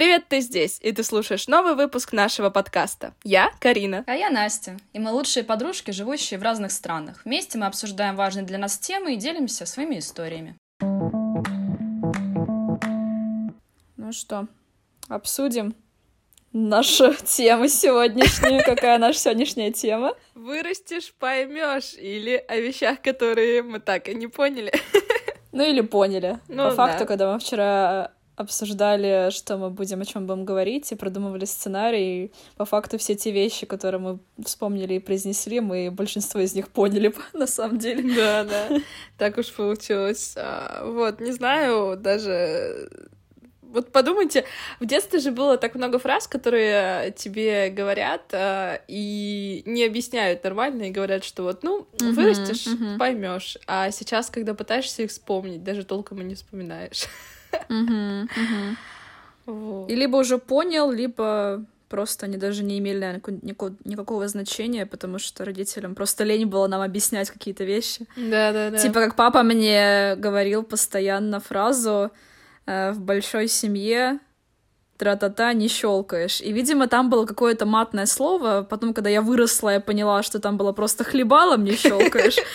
Привет, ты здесь, и ты слушаешь новый выпуск нашего подкаста. Я Карина. А я Настя, и мы лучшие подружки, живущие в разных странах. Вместе мы обсуждаем важные для нас темы и делимся своими историями. Ну что, обсудим нашу тему сегодняшнюю. Какая наша сегодняшняя тема? Вырастешь, поймешь, или о вещах, которые мы так и не поняли. Ну или поняли. Ну, По факту, да. когда мы вчера обсуждали, что мы будем, о чем будем говорить, и продумывали сценарий. По факту все те вещи, которые мы вспомнили и произнесли, мы большинство из них поняли на самом деле. Да, да. Так уж получилось. А, вот, не знаю, даже вот подумайте, в детстве же было так много фраз, которые тебе говорят э, и не объясняют нормально, и говорят, что вот, ну, uh-huh, вырастешь, uh-huh. поймешь. А сейчас, когда пытаешься их вспомнить, даже толком и не вспоминаешь. И либо уже понял, либо просто они даже не имели наверное, никакого, никакого значения, потому что родителям просто лень было нам объяснять какие-то вещи. Да, да, да. Типа как папа мне говорил постоянно фразу э, в большой семье тра-та-та не щелкаешь. И, видимо, там было какое-то матное слово. Потом, когда я выросла, я поняла, что там было просто хлебалом не щелкаешь.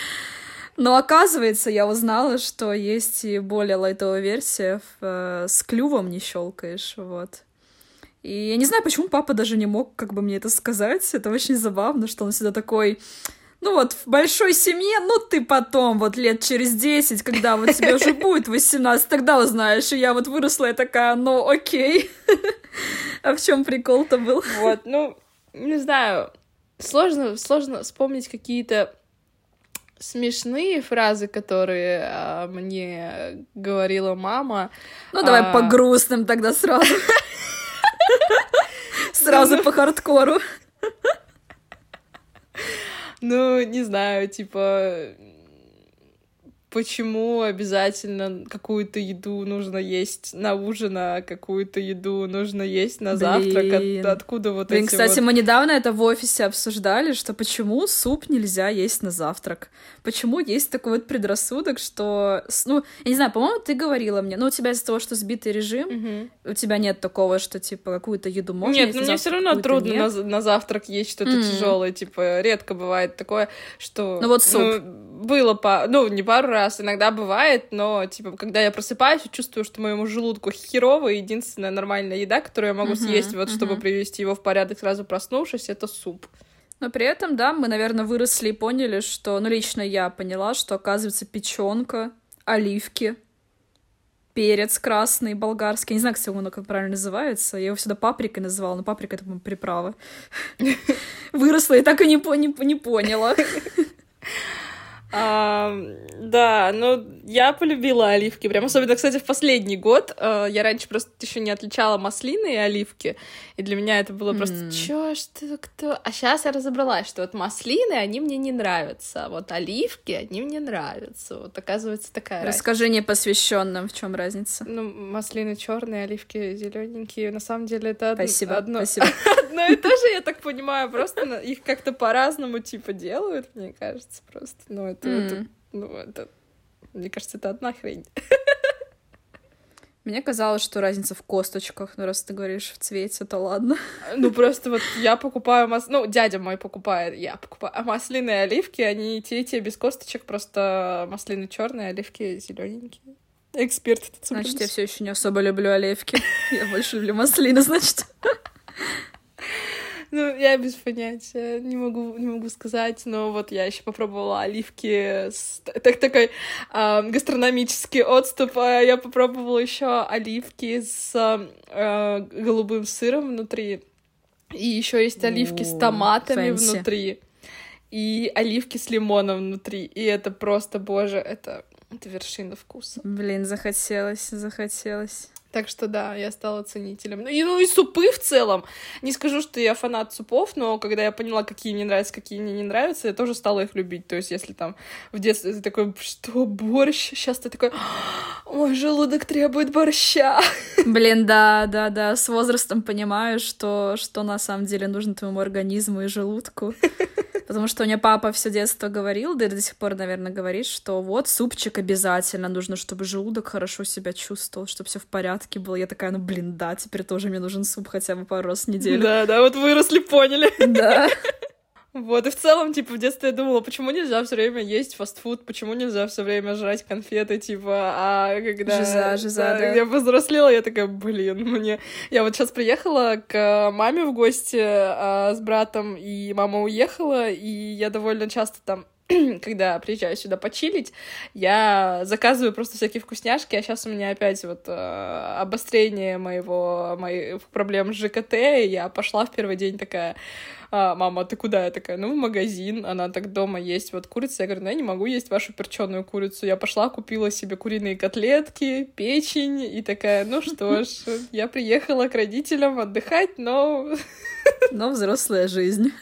Но оказывается, я узнала, что есть и более лайтовая версия э, с клювом не щелкаешь, вот. И я не знаю, почему папа даже не мог как бы мне это сказать. Это очень забавно, что он всегда такой... Ну вот, в большой семье, ну ты потом, вот лет через 10, когда вот тебе уже будет 18, тогда узнаешь. И я вот выросла и такая, ну окей. А в чем прикол-то был? Вот, ну, не знаю, сложно, сложно вспомнить какие-то смешные фразы, которые а, мне говорила мама. Ну, давай а... по грустным тогда сразу. Сразу по хардкору. Ну, не знаю, типа, почему обязательно какую-то еду нужно есть на ужин, а какую-то еду нужно есть на завтрак? От, откуда вот Блин, эти кстати, вот... мы недавно это в офисе обсуждали, что почему суп нельзя есть на завтрак? Почему есть такой вот предрассудок, что... Ну, я не знаю, по-моему, ты говорила мне, ну, у тебя из-за того, что сбитый режим, угу. у тебя нет такого, что, типа, какую-то еду можно Нет, но ну, мне все равно трудно на, на завтрак есть что-то mm. тяжелое, типа, редко бывает такое, что... Ну, вот суп. Ну, было, по... ну, не пару раз, иногда бывает, но, типа, когда я просыпаюсь, чувствую, что моему желудку херово, и единственная нормальная еда, которую я могу uh-huh, съесть, вот, uh-huh. чтобы привести его в порядок, сразу проснувшись, это суп. Но при этом, да, мы, наверное, выросли и поняли, что, ну, лично я поняла, что, оказывается, печенка, оливки, перец красный, болгарский. Я не знаю, кстати, он как правильно называется. Я его всегда паприкой называла, но паприка — это, по приправа. Выросла и так и не поняла. А, да, ну я полюбила оливки, прям особенно, кстати, в последний год. А, я раньше просто еще не отличала маслины и оливки, и для меня это было просто mm. чё, что, кто? А сейчас я разобралась, что вот маслины, они мне не нравятся, а вот оливки, они мне нравятся. Вот оказывается такая Расскажи разница. непосвященным, в чем разница? Ну, маслины черные, оливки зелененькие. На самом деле это спасибо, одно, спасибо. одно и то же, я так понимаю, просто их как-то по-разному типа делают, мне кажется, просто. Ну, это, mm. это, ну, это, мне кажется, это одна хрень. Мне казалось, что разница в косточках, но раз ты говоришь в цвете, то ладно. Ну, просто вот я покупаю мас... Ну, дядя мой покупает, я покупаю. А маслины оливки, они те и те без косточек, просто маслины черные, оливки зелененькие. Эксперт. Значит, я все еще не особо люблю оливки. Я больше люблю маслины, значит. Ну, я без понятия, не могу, не могу сказать, но вот я еще попробовала оливки, с, так такой э, гастрономический отступ, а я попробовала еще оливки с э, голубым сыром внутри, и еще есть оливки с томатами fancy. внутри, и оливки с лимоном внутри, и это просто, боже, это, это вершина вкуса. Блин, захотелось, захотелось. Так что да, я стала ценителем. Ну и, ну и супы в целом. Не скажу, что я фанат супов, но когда я поняла, какие мне нравятся, какие мне не нравятся, я тоже стала их любить. То есть если там в детстве ты такой, что, борщ? Сейчас ты такой, мой желудок требует борща. Блин, да, да, да. С возрастом понимаю, что, что на самом деле нужно твоему организму и желудку. Потому что у меня папа все детство говорил, да и до сих пор, наверное, говорит, что вот супчик обязательно нужно, чтобы желудок хорошо себя чувствовал, чтобы все в порядке было. Я такая, ну блин, да, теперь тоже мне нужен суп хотя бы пару раз в неделю. Да, да, вот выросли, поняли. Да. Вот, и в целом, типа, в детстве я думала, почему нельзя все время есть фастфуд, почему нельзя все время жрать конфеты, типа, а когда... Жиза, жиза, да. да. Я повзрослела, я такая, блин, мне... Я вот сейчас приехала к маме в гости а, с братом, и мама уехала, и я довольно часто там когда приезжаю сюда почилить, я заказываю просто всякие вкусняшки, а сейчас у меня опять вот э, обострение моего, моих проблем с ЖКТ, и я пошла в первый день такая, а, мама, ты куда? Я такая, ну, в магазин, она так дома есть вот курица, я говорю, ну, я не могу есть вашу перченую курицу, я пошла, купила себе куриные котлетки, печень, и такая, ну что ж, я приехала к родителям отдыхать, но... Но взрослая жизнь.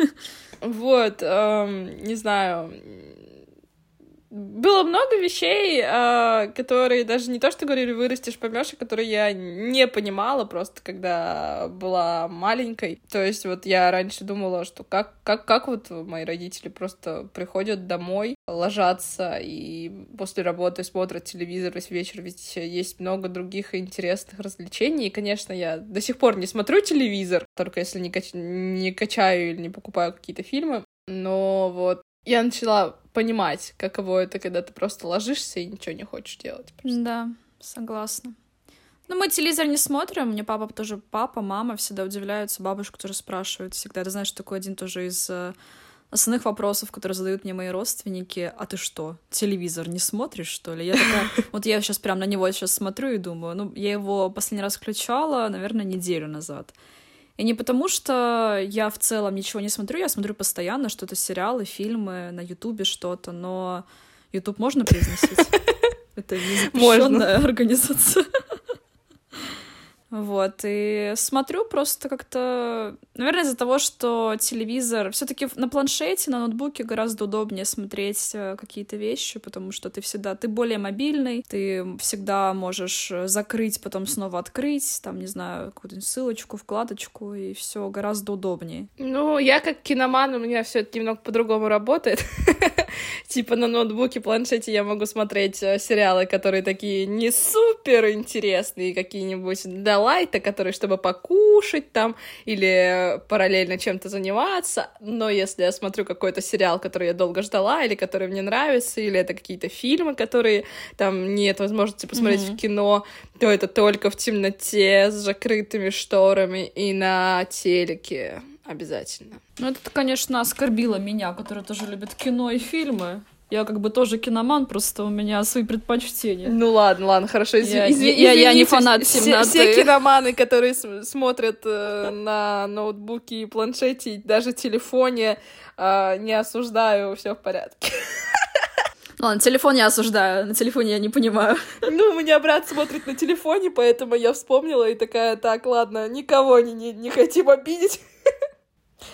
Вот, эм, не знаю, было много вещей, э, которые даже не то, что говорили, вырастешь, поймешь, а которые я не понимала просто, когда была маленькой. То есть вот я раньше думала, что как, как, как вот мои родители просто приходят домой, ложатся и после работы смотрят телевизор весь вечер, ведь есть много других интересных развлечений. И, конечно, я до сих пор не смотрю телевизор, только если не, кач... не качаю или не покупаю какие-то фильмы. Но вот я начала понимать, каково это, когда ты просто ложишься и ничего не хочешь делать. Просто. Да, согласна. Ну, мы телевизор не смотрим, мне папа тоже, папа, мама всегда удивляются, бабушка тоже спрашивает всегда. Ты знаешь, такой один тоже из э, основных вопросов, которые задают мне мои родственники, а ты что, телевизор не смотришь, что ли? Я такая, вот я сейчас прям на него сейчас смотрю и думаю, ну, я его последний раз включала, наверное, неделю назад. И не потому, что я в целом ничего не смотрю, я смотрю постоянно что-то, сериалы, фильмы, на Ютубе что-то, но Ютуб можно произносить? Это не запрещенная организация. Вот, и смотрю просто как-то... Наверное, из-за того, что телевизор... все таки на планшете, на ноутбуке гораздо удобнее смотреть э, какие-то вещи, потому что ты всегда... Ты более мобильный, ты всегда можешь закрыть, потом снова открыть, там, не знаю, какую-то ссылочку, вкладочку, и все гораздо удобнее. Ну, я как киноман, у меня все это немного по-другому работает. Типа на ноутбуке, планшете я могу смотреть э, сериалы, которые такие не супер интересные, какие-нибудь да лайта, которые чтобы покушать там или параллельно чем-то заниматься. Но если я смотрю какой-то сериал, который я долго ждала, или который мне нравится, или это какие-то фильмы, которые там нет возможности посмотреть mm-hmm. в кино, то это только в темноте с закрытыми шторами и на телеке обязательно. Ну, это, конечно, оскорбило меня, которая тоже любит кино и фильмы. Я как бы тоже киноман, просто у меня свои предпочтения. Ну ладно, ладно, хорошо. Из- я, извините, я, я не фанат темноты. Все, все киноманы, которые смотрят э, на ноутбуке и планшете, и даже телефоне, э, не осуждаю, все в порядке. Ладно, телефон я осуждаю, на телефоне я не понимаю. Ну, у меня брат смотрит на телефоне, поэтому я вспомнила и такая, так, ладно, никого не, не, не хотим обидеть.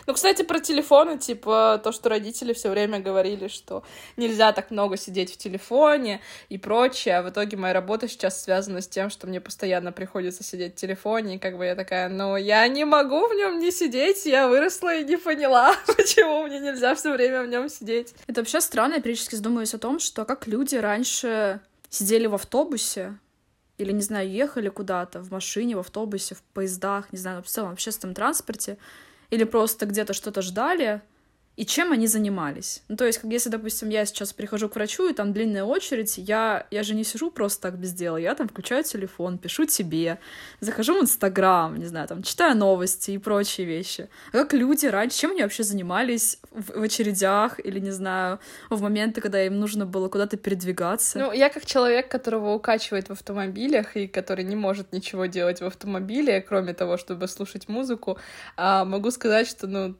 Ну, кстати, про телефоны, типа, то, что родители все время говорили, что нельзя так много сидеть в телефоне и прочее, а в итоге моя работа сейчас связана с тем, что мне постоянно приходится сидеть в телефоне, и как бы я такая, ну, я не могу в нем не сидеть, я выросла и не поняла, почему мне нельзя все время в нем сидеть. Это вообще странно, я периодически задумываюсь о том, что как люди раньше сидели в автобусе, или, не знаю, ехали куда-то в машине, в автобусе, в поездах, не знаю, в целом в общественном транспорте, или просто где-то что-то ждали, и чем они занимались. Ну, то есть, как если, допустим, я сейчас прихожу к врачу, и там длинная очередь, я, я же не сижу просто так без дела, я там включаю телефон, пишу тебе, захожу в Инстаграм, не знаю, там, читаю новости и прочие вещи. А как люди раньше, чем они вообще занимались в, в очередях или, не знаю, в моменты, когда им нужно было куда-то передвигаться? Ну, я как человек, которого укачивает в автомобилях и который не может ничего делать в автомобиле, кроме того, чтобы слушать музыку, а, могу сказать, что, ну,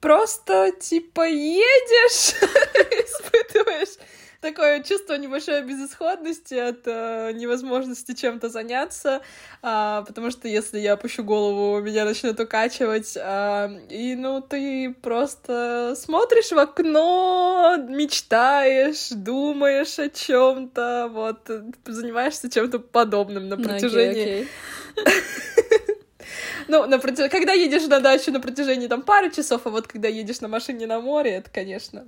просто, типа, едешь, испытываешь такое чувство небольшой безысходности от э, невозможности чем-то заняться, э, потому что если я опущу голову, меня начнет укачивать, э, и, ну, ты просто смотришь в окно, мечтаешь, думаешь о чем то вот, занимаешься чем-то подобным на протяжении... Okay, okay. Ну, на протяж... когда едешь на дачу на протяжении там пары часов, а вот когда едешь на машине на море, это, конечно...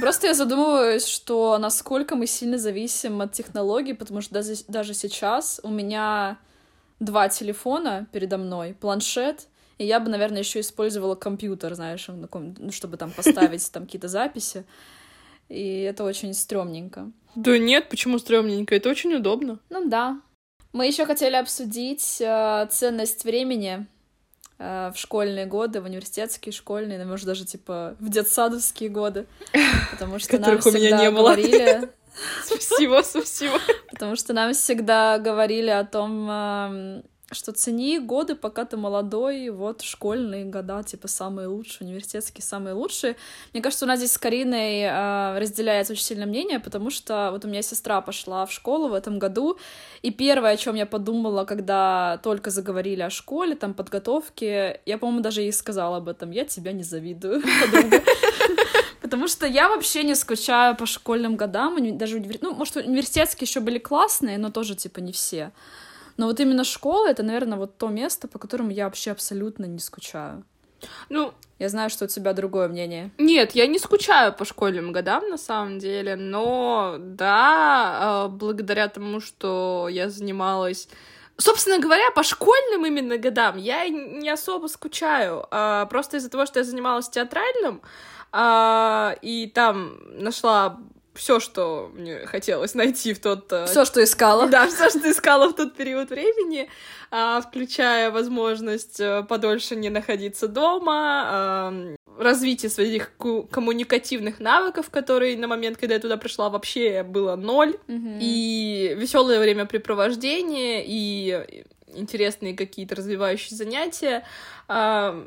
Просто я задумываюсь, что насколько мы сильно зависим от технологий, потому что даже, даже сейчас у меня два телефона передо мной, планшет, и я бы, наверное, еще использовала компьютер, знаешь, ну, чтобы там поставить там какие-то записи. И это очень стрёмненько. Да нет, почему стрёмненько? Это очень удобно. Ну да. Мы еще хотели обсудить э, ценность времени э, в школьные годы, в университетские, школьные, ну, может, даже, типа, в детсадовские годы. Потому что нам всегда говорили... Спасибо, спасибо. Потому что нам всегда говорили о том, что цени годы, пока ты молодой, вот школьные года, типа, самые лучшие, университетские самые лучшие. Мне кажется, у нас здесь с Кариной э, разделяется очень сильное мнение, потому что вот у меня сестра пошла в школу в этом году, и первое, о чем я подумала, когда только заговорили о школе, там, подготовке, я, по-моему, даже ей сказала об этом, я тебя не завидую. Потому что я вообще не скучаю по школьным годам, даже, ну, может, университетские еще были классные, но тоже, типа, не все. Но вот именно школа — это, наверное, вот то место, по которому я вообще абсолютно не скучаю. Ну, я знаю, что у тебя другое мнение. Нет, я не скучаю по школьным годам, на самом деле, но да, а, благодаря тому, что я занималась Собственно говоря, по школьным именно годам я не особо скучаю. А, просто из-за того, что я занималась театральным, а, и там нашла все, что мне хотелось найти в тот... Э, все, что искала. Да, все, что искала в тот период времени, а, включая возможность э, подольше не находиться дома, развитие своих коммуникативных навыков, которые на момент, когда я туда пришла, вообще было ноль, mm-hmm. и веселое времяпрепровождение, и интересные какие-то развивающие занятия. Это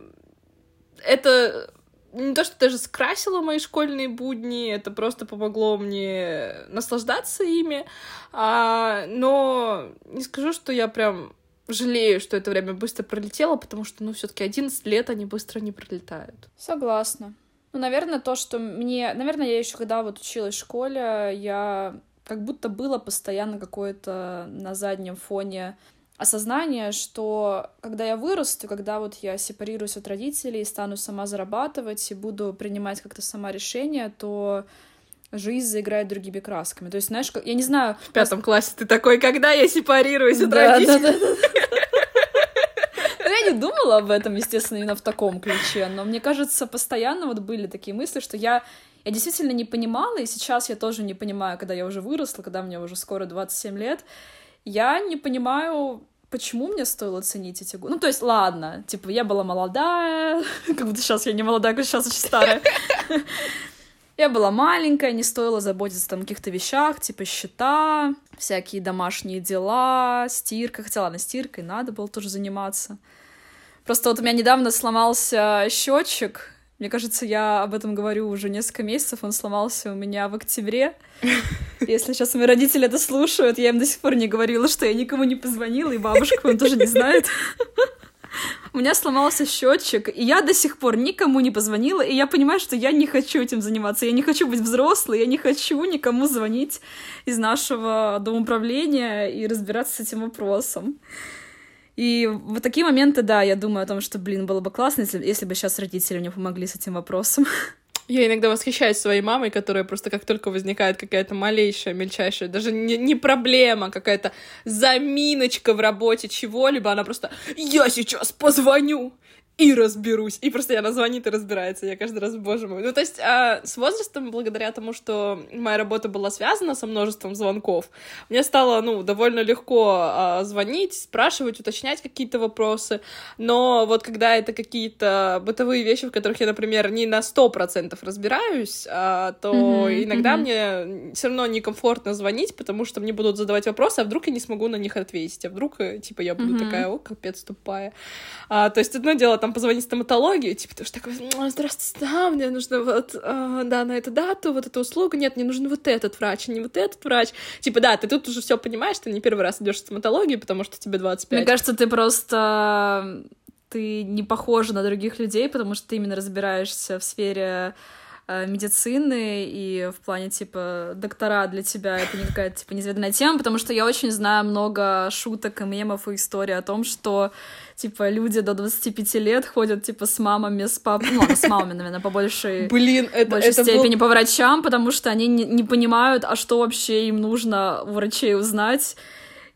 не то, что даже скрасило мои школьные будни, это просто помогло мне наслаждаться ими, а, но не скажу, что я прям жалею, что это время быстро пролетело, потому что, ну, все таки 11 лет они быстро не пролетают. Согласна. Ну, наверное, то, что мне... Наверное, я еще когда вот училась в школе, я как будто было постоянно какое-то на заднем фоне осознание, что когда я вырасту, когда вот я сепарируюсь от родителей, стану сама зарабатывать и буду принимать как-то сама решения, то жизнь заиграет другими красками. То есть, знаешь, я не знаю... В пятом классе ты такой, когда я сепарируюсь от да, родителей? Да, да, да. Ну, я не думала об этом, естественно, именно в таком ключе, но мне кажется, постоянно вот были такие мысли, что я я действительно не понимала, и сейчас я тоже не понимаю, когда я уже выросла, когда мне уже скоро 27 лет, я не понимаю, почему мне стоило ценить эти годы? Ну, то есть, ладно, типа, я была молодая, как будто сейчас я не молодая, как сейчас очень старая. Я была маленькая, не стоило заботиться там о каких-то вещах, типа счета, всякие домашние дела, стирка. Хотя, ладно, стиркой надо было тоже заниматься. Просто вот у меня недавно сломался счетчик, мне кажется, я об этом говорю уже несколько месяцев. Он сломался у меня в октябре. Если сейчас мои родители это слушают, я им до сих пор не говорила, что я никому не позвонила, и бабушка он тоже не знает. У меня сломался счетчик, и я до сих пор никому не позвонила, и я понимаю, что я не хочу этим заниматься. Я не хочу быть взрослой, я не хочу никому звонить из нашего домоуправления и разбираться с этим вопросом. И в такие моменты, да, я думаю о том, что, блин, было бы классно, если, если бы сейчас родители мне помогли с этим вопросом. Я иногда восхищаюсь своей мамой, которая просто как только возникает какая-то малейшая, мельчайшая, даже не, не проблема, какая-то заминочка в работе чего-либо, она просто «Я сейчас позвоню!» И разберусь. И просто она звонит и разбирается. Я каждый раз, боже мой. Ну, то есть а, с возрастом, благодаря тому, что моя работа была связана со множеством звонков, мне стало, ну, довольно легко а, звонить, спрашивать, уточнять какие-то вопросы. Но вот когда это какие-то бытовые вещи, в которых я, например, не на сто процентов разбираюсь, а, то mm-hmm, иногда mm-hmm. мне все равно некомфортно звонить, потому что мне будут задавать вопросы, а вдруг я не смогу на них ответить, а вдруг, э, типа, я буду mm-hmm. такая, о, капец тупая. А, то есть одно дело там позвонить стоматологию, типа, ты уж такой, здравствуйте, да, мне нужно вот, э, да, на эту дату, вот эту услугу, нет, мне нужен вот этот врач, а не вот этот врач. Типа, да, ты тут уже все понимаешь, ты не первый раз идешь в стоматологию, потому что тебе 25. Мне кажется, ты просто ты не похожа на других людей, потому что ты именно разбираешься в сфере медицины и в плане, типа, доктора для тебя это не какая-то, типа, неизведанная тема, потому что я очень знаю много шуток и мемов и историй о том, что, типа, люди до 25 лет ходят, типа, с мамами, с папой, ну, с мамами, наверное, по большей, Блин, это, большей это степени был... по врачам, потому что они не, не понимают, а что вообще им нужно у врачей узнать,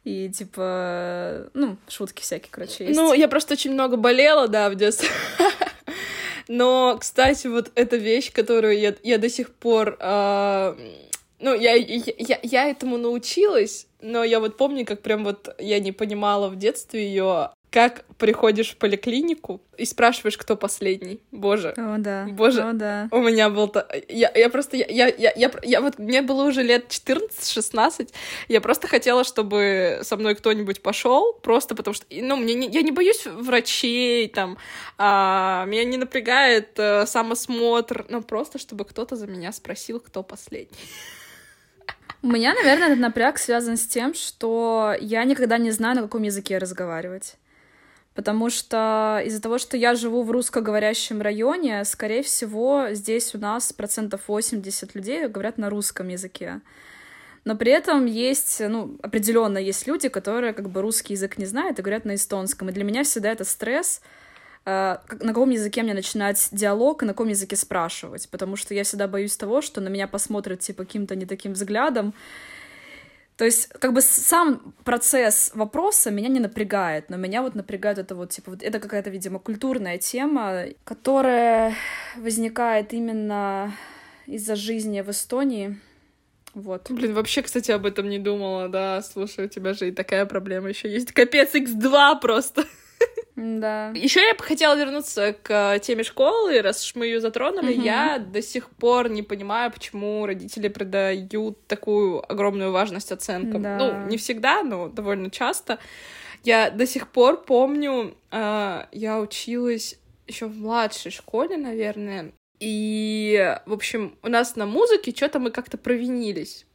и, типа, ну, шутки всякие, короче, есть. Ну, я просто очень много болела, да, в детстве. Но, кстати, вот эта вещь, которую я, я до сих пор... Э, ну, я, я, я этому научилась, но я вот помню, как прям вот я не понимала в детстве ее, как приходишь в поликлинику и спрашиваешь, кто последний. Боже. О, да. Боже. О, да. У меня был... то Я, я просто... Я, я, я, я, я вот... Мне было уже лет 14-16. Я просто хотела, чтобы со мной кто-нибудь пошел, просто потому что... Ну, мне не, я не боюсь врачей, там... А, меня не напрягает а, самосмотр. Но просто, чтобы кто-то за меня спросил, кто последний. У меня, наверное, этот напряг связан с тем, что я никогда не знаю, на каком языке разговаривать потому что из-за того, что я живу в русскоговорящем районе, скорее всего, здесь у нас процентов 80 людей говорят на русском языке. Но при этом есть, ну, определенно есть люди, которые как бы русский язык не знают и говорят на эстонском. И для меня всегда это стресс, э, на каком языке мне начинать диалог и на каком языке спрашивать, потому что я всегда боюсь того, что на меня посмотрят типа каким-то не таким взглядом, то есть, как бы сам процесс вопроса меня не напрягает, но меня вот напрягает это вот, типа, вот это какая-то, видимо, культурная тема, которая возникает именно из-за жизни в Эстонии. Вот. Блин, вообще, кстати, об этом не думала, да. Слушай, у тебя же и такая проблема еще есть. Капец, X2 просто. Да. Еще я бы хотела вернуться к теме школы, раз уж мы ее затронули. Угу. Я до сих пор не понимаю, почему родители придают такую огромную важность оценкам. Да. Ну, не всегда, но довольно часто. Я до сих пор помню, э, я училась еще в младшей школе, наверное. И, в общем, у нас на музыке что-то мы как-то провинились.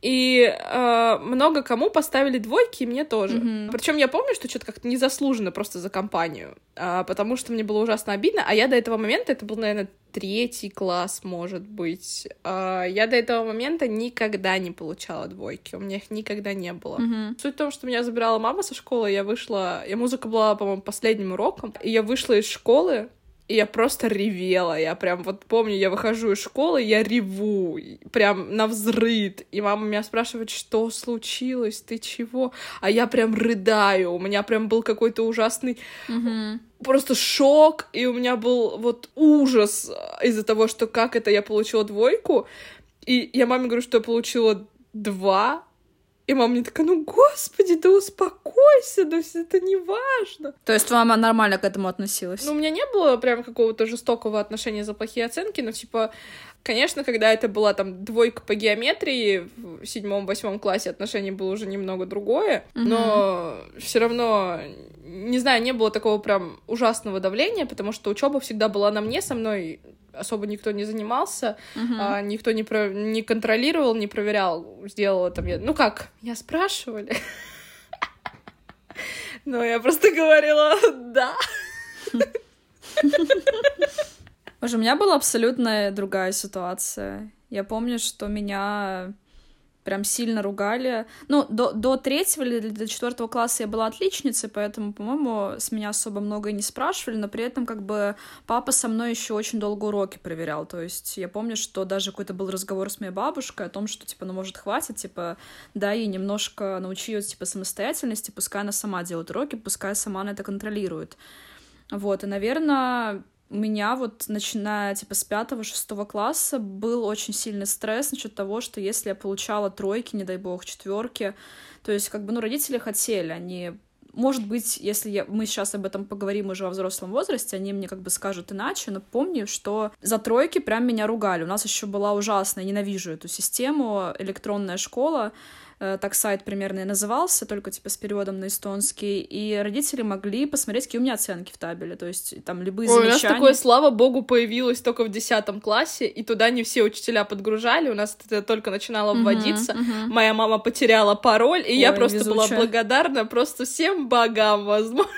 И э, много кому поставили двойки, и мне тоже. Mm-hmm. Причем я помню, что что-то как-то незаслуженно просто за компанию, э, потому что мне было ужасно обидно. А я до этого момента, это был, наверное, третий класс, может быть, э, я до этого момента никогда не получала двойки, у меня их никогда не было. Mm-hmm. Суть в том, что меня забирала мама со школы, я вышла, я музыка была, по-моему, последним уроком, и я вышла из школы, и я просто ревела. Я прям вот помню, я выхожу из школы, я реву, прям на взрыд. И мама меня спрашивает, что случилось, ты чего? А я прям рыдаю. У меня прям был какой-то ужасный mm-hmm. просто шок, и у меня был вот ужас из-за того, что как это я получила двойку. И я маме говорю, что я получила два, и мама мне такая, ну, господи, да успокойся, да все это не важно. То есть мама нормально к этому относилась? Ну, у меня не было прям какого-то жестокого отношения за плохие оценки, но, типа, конечно, когда это была там двойка по геометрии в седьмом-восьмом классе, отношение было уже немного другое, mm-hmm. но все равно, не знаю, не было такого прям ужасного давления, потому что учеба всегда была на мне, со мной особо никто не занимался, uh-huh. никто не, про... не контролировал, не проверял, сделала там я... Ну как, меня спрашивали. Но я просто говорила «да». Боже, у меня была абсолютно другая ситуация. Я помню, что меня прям сильно ругали. Ну, до, до третьего или до четвертого класса я была отличницей, поэтому, по-моему, с меня особо много не спрашивали, но при этом как бы папа со мной еще очень долго уроки проверял. То есть я помню, что даже какой-то был разговор с моей бабушкой о том, что, типа, ну, может, хватит, типа, да, и немножко научи ее, типа, самостоятельности, пускай она сама делает уроки, пускай сама она это контролирует. Вот, и, наверное, у меня вот, начиная, типа, с пятого-шестого класса был очень сильный стресс насчет того, что если я получала тройки, не дай бог, четверки, то есть, как бы, ну, родители хотели, они может быть, если я, мы сейчас об этом поговорим уже во взрослом возрасте, они мне как бы скажут иначе, но помню, что за тройки прям меня ругали. У нас еще была ужасная, ненавижу эту систему, электронная школа, так сайт примерно и назывался, только типа с переводом на эстонский, и родители могли посмотреть, какие у меня оценки в табеле, то есть там любые Ой, замечания. у нас такое, слава богу, появилось только в десятом классе, и туда не все учителя подгружали, у нас это только начинало вводиться, uh-huh, uh-huh. моя мама потеряла пароль, и Ой, я просто везучая. была благодарна просто всем богам, возможно,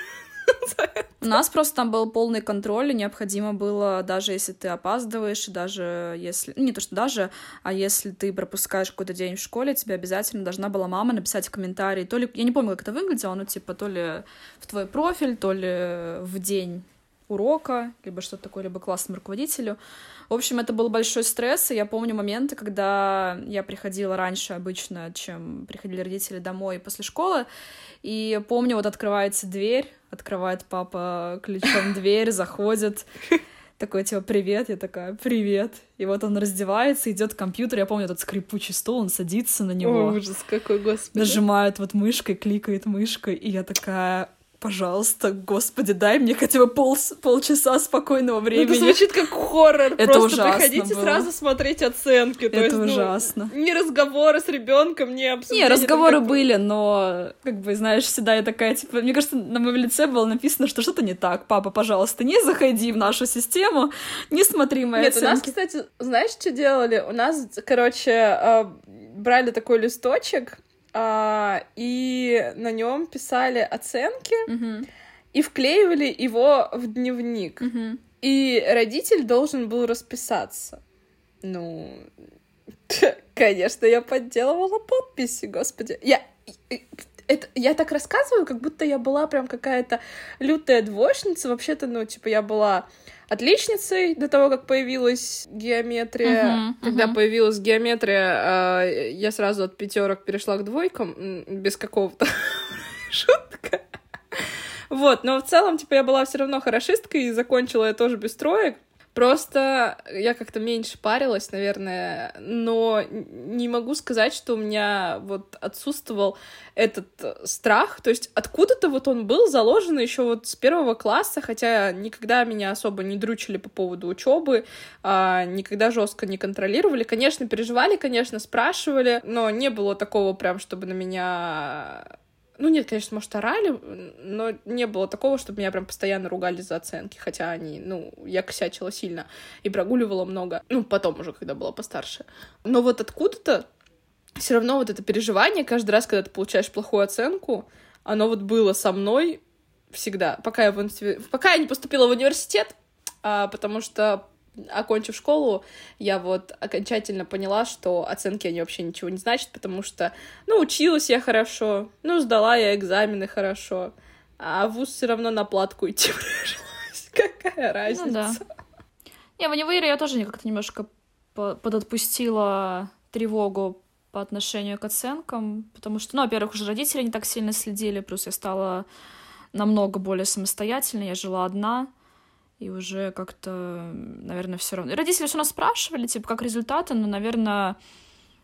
за это. У нас просто там был полный контроль, и необходимо было, даже если ты опаздываешь, даже если... Ну, не то, что даже, а если ты пропускаешь какой-то день в школе, тебе обязательно должна была мама написать в комментарии, то ли... Я не помню, как это выглядело, но типа то ли в твой профиль, то ли в день урока, либо что-то такое, либо классному руководителю. В общем, это был большой стресс, и я помню моменты, когда я приходила раньше обычно, чем приходили родители домой после школы, и помню, вот открывается дверь, открывает папа ключом дверь, заходит, такой, типа, привет, я такая, привет. И вот он раздевается, идет к компьютеру, я помню этот скрипучий стол, он садится на него. О, ужас какой, господи. Нажимает вот мышкой, кликает мышкой, и я такая, пожалуйста, господи, дай мне хотя бы пол, полчаса спокойного времени. Ну, это звучит как хоррор. Это Просто ужасно приходите было. сразу смотреть оценки. Это есть, ужасно. Ну, не разговоры с ребенком, не обсуждения. Не, разговоры как... были, но, как бы, знаешь, всегда я такая, типа, мне кажется, на моем лице было написано, что что-то не так. Папа, пожалуйста, не заходи в нашу систему, не смотри мои Нет, оценки. у нас, кстати, знаешь, что делали? У нас, короче, а, брали такой листочек, а, и на нем писали оценки mm-hmm. и вклеивали его в дневник. Mm-hmm. И родитель должен был расписаться. Ну, конечно, я подделывала подписи, господи. Я это, я так рассказываю, как будто я была прям какая-то лютая двоечница. Вообще-то, ну, типа, я была отличницей до того, как появилась геометрия. Uh-huh, Когда uh-huh. появилась геометрия, э, я сразу от пятерок перешла к двойкам без какого-то шутка. Вот, но в целом, типа, я была все равно хорошисткой и закончила я тоже без троек. Просто я как-то меньше парилась, наверное, но не могу сказать, что у меня вот отсутствовал этот страх. То есть откуда-то вот он был заложен еще вот с первого класса, хотя никогда меня особо не дручили по поводу учебы, а, никогда жестко не контролировали. Конечно, переживали, конечно, спрашивали, но не было такого прям, чтобы на меня ну, нет, конечно, может, орали, но не было такого, чтобы меня прям постоянно ругали за оценки, хотя они, ну, я косячила сильно и прогуливала много, ну, потом уже, когда была постарше. Но вот откуда-то все равно вот это переживание каждый раз, когда ты получаешь плохую оценку, оно вот было со мной всегда, пока я, в институт... пока я не поступила в университет, а, потому что окончив школу, я вот окончательно поняла, что оценки, они вообще ничего не значат, потому что, ну, училась я хорошо, ну, сдала я экзамены хорошо, а ВУЗ все равно на платку идти пришлось. Какая разница? Ну, да. Не, в универе я тоже как-то немножко подотпустила тревогу по отношению к оценкам, потому что, ну, во-первых, уже родители не так сильно следили, плюс я стала намного более самостоятельной, я жила одна, и уже как-то, наверное, все равно. Родители все нас спрашивали, типа, как результаты, но, наверное,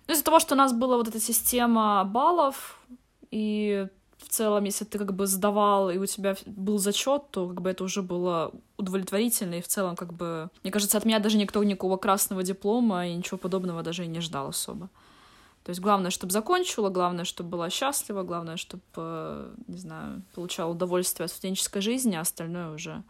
ну, из-за того, что у нас была вот эта система баллов, и в целом, если ты как бы сдавал, и у тебя был зачет, то как бы это уже было удовлетворительно, и в целом, как бы, мне кажется, от меня даже никто никакого красного диплома и ничего подобного даже и не ждал особо. То есть главное, чтобы закончила, главное, чтобы была счастлива, главное, чтобы, э, не знаю, получала удовольствие от студенческой жизни, а остальное уже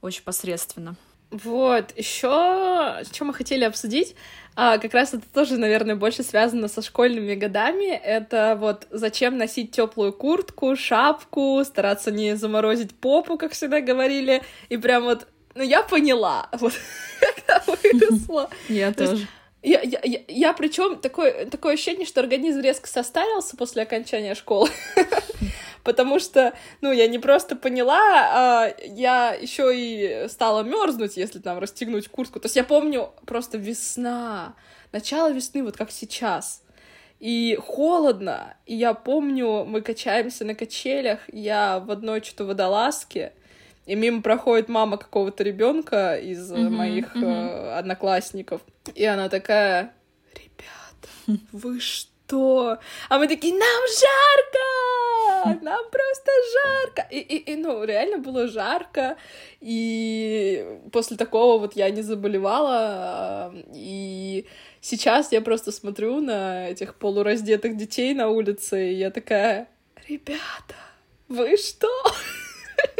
очень посредственно. Вот, еще что мы хотели обсудить, а, как раз это тоже, наверное, больше связано со школьными годами. Это вот зачем носить теплую куртку, шапку, стараться не заморозить попу, как всегда говорили. И прям вот, ну я поняла, вот когда выросла. Я тоже. Я, я, я, я причем такое, такое ощущение, что организм резко состарился после окончания школы. Потому что, ну, я не просто поняла, а я еще и стала мерзнуть, если там расстегнуть куртку. То есть я помню просто весна, начало весны, вот как сейчас. И холодно. И я помню, мы качаемся на качелях, я в одной что-то водолазке, и мимо проходит мама какого-то ребенка из uh-huh, моих uh-huh. Э, одноклассников. И она такая, ребята, вы что? А мы такие, нам жарко! Нам просто жарко! И, и, и, ну, реально было жарко. И после такого вот я не заболевала. И сейчас я просто смотрю на этих полураздетых детей на улице, и я такая, ребята, вы что?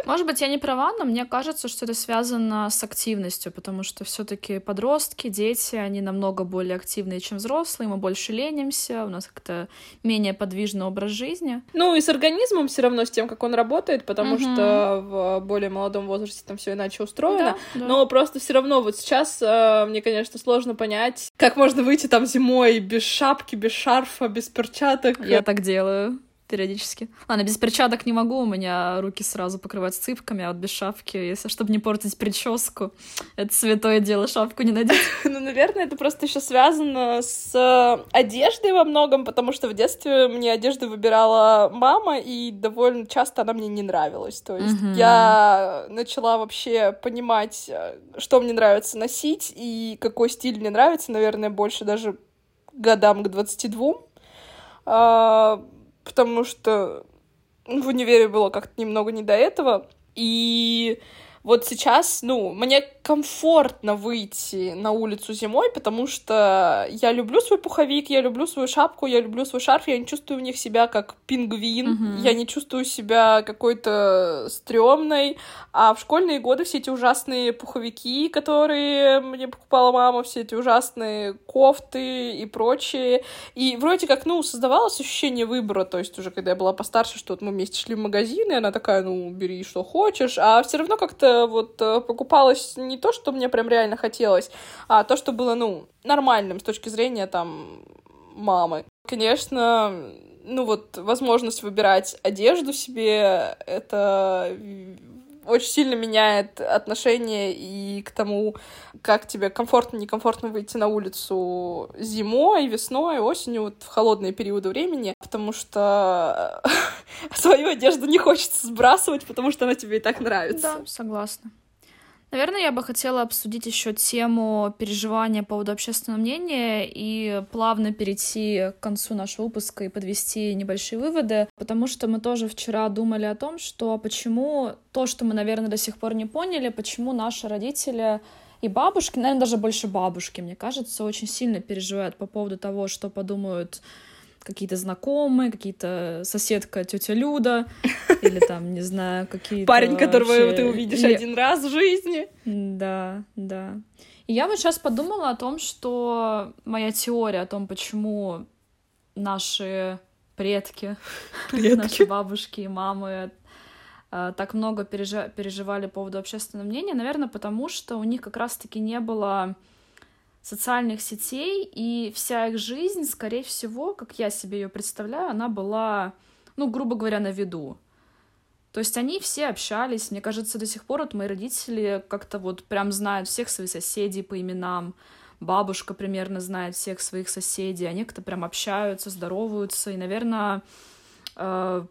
Может быть, я не права, но мне кажется, что это связано с активностью, потому что все-таки подростки, дети, они намного более активные, чем взрослые, мы больше ленимся, у нас как-то менее подвижный образ жизни. Ну и с организмом все равно, с тем, как он работает, потому угу. что в более молодом возрасте там все иначе устроено. Да, да. Но просто все равно вот сейчас э, мне, конечно, сложно понять, как можно выйти там зимой без шапки, без шарфа, без перчаток. Я так делаю периодически. Ладно, без перчаток не могу, у меня руки сразу покрываются цыпками, а вот без шапки, если чтобы не портить прическу, это святое дело шапку не надеть. Ну, наверное, это просто еще связано с э, одеждой во многом, потому что в детстве мне одежду выбирала мама, и довольно часто она мне не нравилась. То есть угу. я начала вообще понимать, э, что мне нравится носить и какой стиль мне нравится, наверное, больше даже годам к 22 потому что в универе было как-то немного не до этого. И вот сейчас, ну, мне комфортно выйти на улицу зимой, потому что я люблю свой пуховик, я люблю свою шапку, я люблю свой шарф, я не чувствую в них себя как пингвин, mm-hmm. я не чувствую себя какой-то стрёмной, а в школьные годы все эти ужасные пуховики, которые мне покупала мама, все эти ужасные кофты и прочее, и вроде как, ну, создавалось ощущение выбора, то есть уже когда я была постарше, что вот мы вместе шли в магазин, и она такая, ну, бери что хочешь, а все равно как-то вот э, покупалось не то, что мне прям реально хотелось, а то, что было, ну, нормальным с точки зрения, там, мамы. Конечно, ну вот, возможность выбирать одежду себе, это очень сильно меняет отношение и к тому, как тебе комфортно, некомфортно выйти на улицу зимой, весной, осенью, вот в холодные периоды времени, потому что свою одежду не хочется сбрасывать, потому что она тебе и так нравится. Да, согласна. Наверное, я бы хотела обсудить еще тему переживания по поводу общественного мнения и плавно перейти к концу нашего выпуска и подвести небольшие выводы, потому что мы тоже вчера думали о том, что почему то, что мы, наверное, до сих пор не поняли, почему наши родители и бабушки, наверное, даже больше бабушки, мне кажется, очень сильно переживают по поводу того, что подумают какие-то знакомые, какие-то соседка тетя Люда, или там, не знаю, какие-то... Парень, которого вообще... ты увидишь или... один раз в жизни. Да, да. И я вот сейчас подумала о том, что моя теория о том, почему наши предки, предки. наши бабушки и мамы э, так много переживали по поводу общественного мнения, наверное, потому что у них как раз-таки не было социальных сетей, и вся их жизнь, скорее всего, как я себе ее представляю, она была, ну, грубо говоря, на виду. То есть они все общались, мне кажется, до сих пор вот мои родители как-то вот прям знают всех своих соседей по именам, бабушка примерно знает всех своих соседей, они как-то прям общаются, здороваются, и, наверное, э,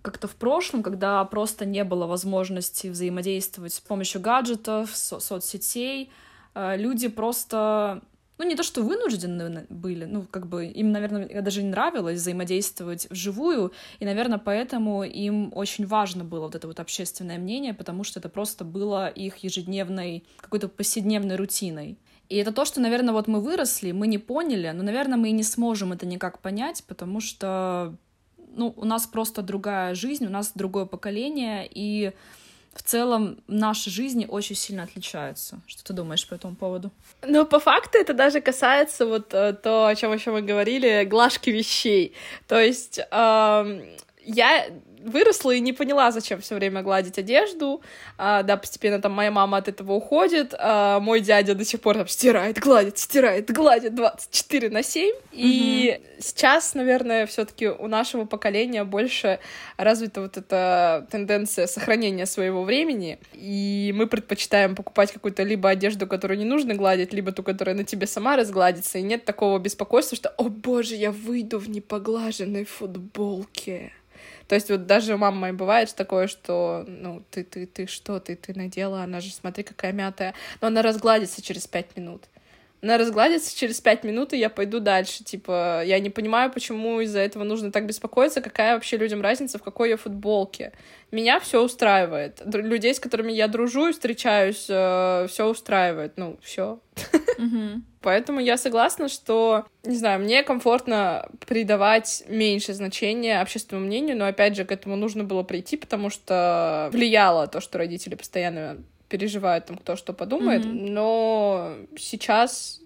как-то в прошлом, когда просто не было возможности взаимодействовать с помощью гаджетов, со соцсетей, люди просто ну, не то, что вынуждены были, ну, как бы им, наверное, даже не нравилось взаимодействовать вживую, и, наверное, поэтому им очень важно было вот это вот общественное мнение, потому что это просто было их ежедневной, какой-то повседневной рутиной. И это то, что, наверное, вот мы выросли, мы не поняли, но, наверное, мы и не сможем это никак понять, потому что, ну, у нас просто другая жизнь, у нас другое поколение, и в целом наши жизни очень сильно отличаются. Что ты думаешь по этому поводу? Ну, по факту это даже касается вот э, то, о чем еще мы говорили, глажки вещей. То есть э, я выросла и не поняла, зачем все время гладить одежду. А, да, постепенно там моя мама от этого уходит, а мой дядя до сих пор там стирает, гладит, стирает, гладит 24 на 7. Mm-hmm. И сейчас, наверное, все-таки у нашего поколения больше развита вот эта тенденция сохранения своего времени. И мы предпочитаем покупать какую-то либо одежду, которую не нужно гладить, либо ту, которая на тебе сама разгладится. И нет такого беспокойства, что, о боже, я выйду в непоглаженной футболке. То есть вот даже у мамы моей бывает такое, что, ну, ты, ты, ты что, ты, ты надела, она же, смотри, какая мятая. Но она разгладится через пять минут. Она разгладится через пять минут, и я пойду дальше. Типа, я не понимаю, почему из-за этого нужно так беспокоиться, какая вообще людям разница, в какой я футболке. Меня все устраивает. Людей, с которыми я дружу и встречаюсь, э, все устраивает. Ну, все. Поэтому я согласна, что, не знаю, мне комфортно придавать меньше значения общественному мнению, но опять же к этому нужно было прийти, потому что влияло то, что родители постоянно переживают там, кто что подумает, mm-hmm. но сейчас,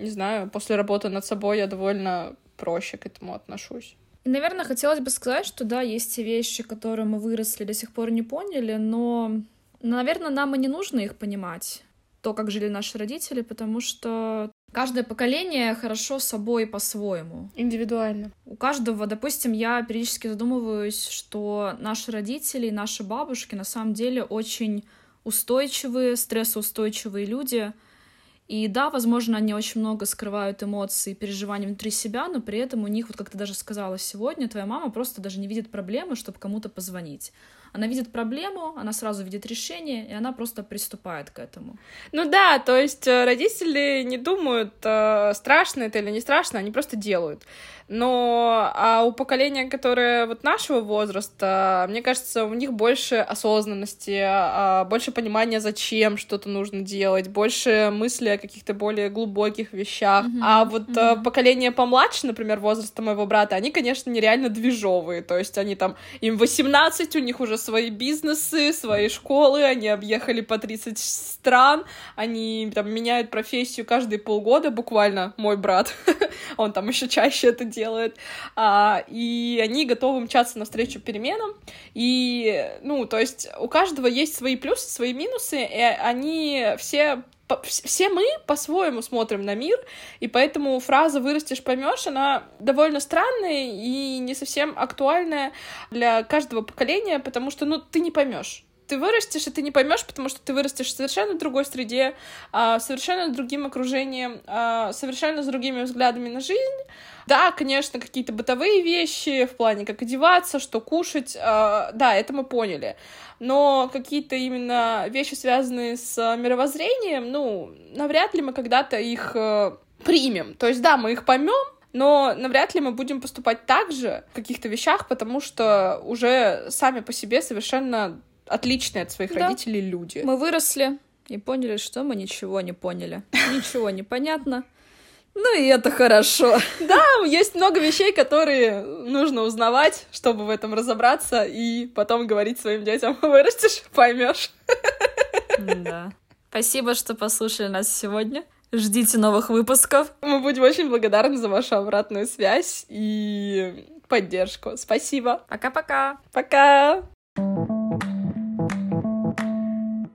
не знаю, после работы над собой я довольно проще к этому отношусь. наверное, хотелось бы сказать, что да, есть те вещи, которые мы выросли, до сих пор не поняли, но, наверное, нам и не нужно их понимать, то, как жили наши родители, потому что каждое поколение хорошо собой по-своему. Индивидуально. У каждого, допустим, я периодически задумываюсь, что наши родители и наши бабушки на самом деле очень устойчивые, стрессоустойчивые люди. И да, возможно, они очень много скрывают эмоций и переживаний внутри себя, но при этом у них, вот как ты даже сказала сегодня, твоя мама просто даже не видит проблемы, чтобы кому-то позвонить. Она видит проблему, она сразу видит решение, и она просто приступает к этому. Ну да, то есть э, родители не думают, э, страшно это или не страшно, они просто делают. Но а у поколения, которое вот нашего возраста, мне кажется, у них больше осознанности, а, больше понимания, зачем что-то нужно делать, больше мысли о каких-то более глубоких вещах. Mm-hmm. А вот mm-hmm. поколение помладше, например, возраста моего брата, они, конечно, нереально движовые. То есть они там, им 18, у них уже свои бизнесы, свои школы, они объехали по 30 стран, они там меняют профессию каждые полгода, буквально мой брат, он там еще чаще это делает а, и они готовы мчаться навстречу переменам, и, ну, то есть у каждого есть свои плюсы, свои минусы, и они все все мы по-своему смотрим на мир, и поэтому фраза «вырастешь, поймешь» она довольно странная и не совсем актуальная для каждого поколения, потому что, ну, ты не поймешь ты вырастешь, и ты не поймешь, потому что ты вырастешь в совершенно другой среде, а, совершенно другим окружением, а, совершенно с другими взглядами на жизнь. Да, конечно, какие-то бытовые вещи в плане, как одеваться, что кушать, а, да, это мы поняли. Но какие-то именно вещи, связанные с мировоззрением, ну, навряд ли мы когда-то их э, примем. То есть, да, мы их поймем, но навряд ли мы будем поступать так же в каких-то вещах, потому что уже сами по себе совершенно отличные от своих да. родителей люди. Мы выросли и поняли, что мы ничего не поняли. Ничего не понятно. Ну и это хорошо. Да, есть много вещей, которые нужно узнавать, чтобы в этом разобраться и потом говорить своим детям, вырастешь, поймешь. Да. Спасибо, что послушали нас сегодня. Ждите новых выпусков. Мы будем очень благодарны за вашу обратную связь и поддержку. Спасибо. Пока-пока. Пока. -пока. Пока.